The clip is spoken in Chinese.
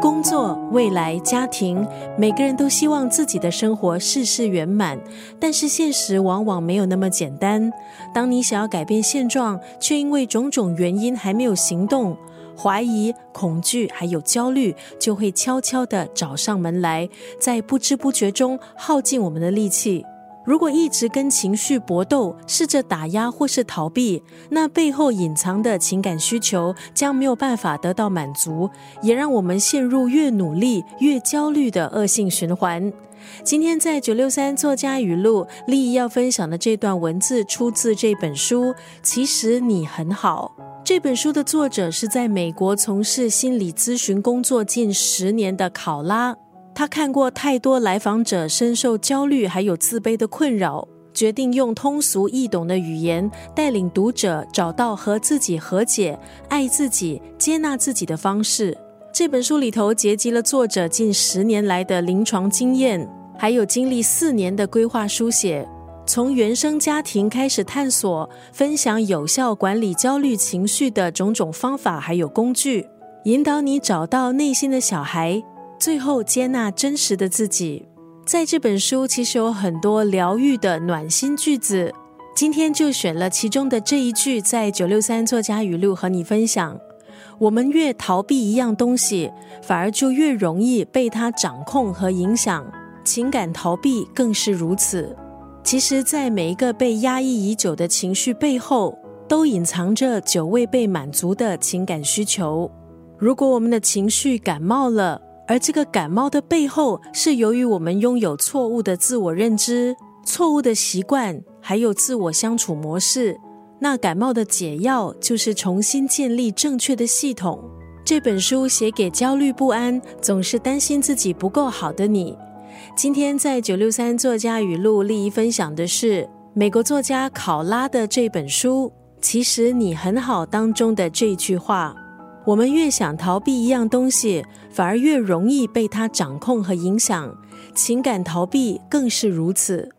工作、未来、家庭，每个人都希望自己的生活事事圆满，但是现实往往没有那么简单。当你想要改变现状，却因为种种原因还没有行动，怀疑、恐惧还有焦虑就会悄悄的找上门来，在不知不觉中耗尽我们的力气。如果一直跟情绪搏斗，试着打压或是逃避，那背后隐藏的情感需求将没有办法得到满足，也让我们陷入越努力越焦虑的恶性循环。今天在九六三作家语录，丽怡要分享的这段文字出自这本书。其实你很好。这本书的作者是在美国从事心理咨询工作近十年的考拉。他看过太多来访者深受焦虑还有自卑的困扰，决定用通俗易懂的语言带领读者找到和自己和解、爱自己、接纳自己的方式。这本书里头结集了作者近十年来的临床经验，还有经历四年的规划书写，从原生家庭开始探索，分享有效管理焦虑情绪的种种方法还有工具，引导你找到内心的小孩。最后接纳真实的自己，在这本书其实有很多疗愈的暖心句子，今天就选了其中的这一句，在九六三作家语录和你分享。我们越逃避一样东西，反而就越容易被它掌控和影响。情感逃避更是如此。其实，在每一个被压抑已久的情绪背后，都隐藏着久未被满足的情感需求。如果我们的情绪感冒了，而这个感冒的背后，是由于我们拥有错误的自我认知、错误的习惯，还有自我相处模式。那感冒的解药就是重新建立正确的系统。这本书写给焦虑不安、总是担心自己不够好的你。今天在九六三作家语录利益分享的是美国作家考拉的这本书。其实你很好当中的这句话。我们越想逃避一样东西，反而越容易被它掌控和影响。情感逃避更是如此。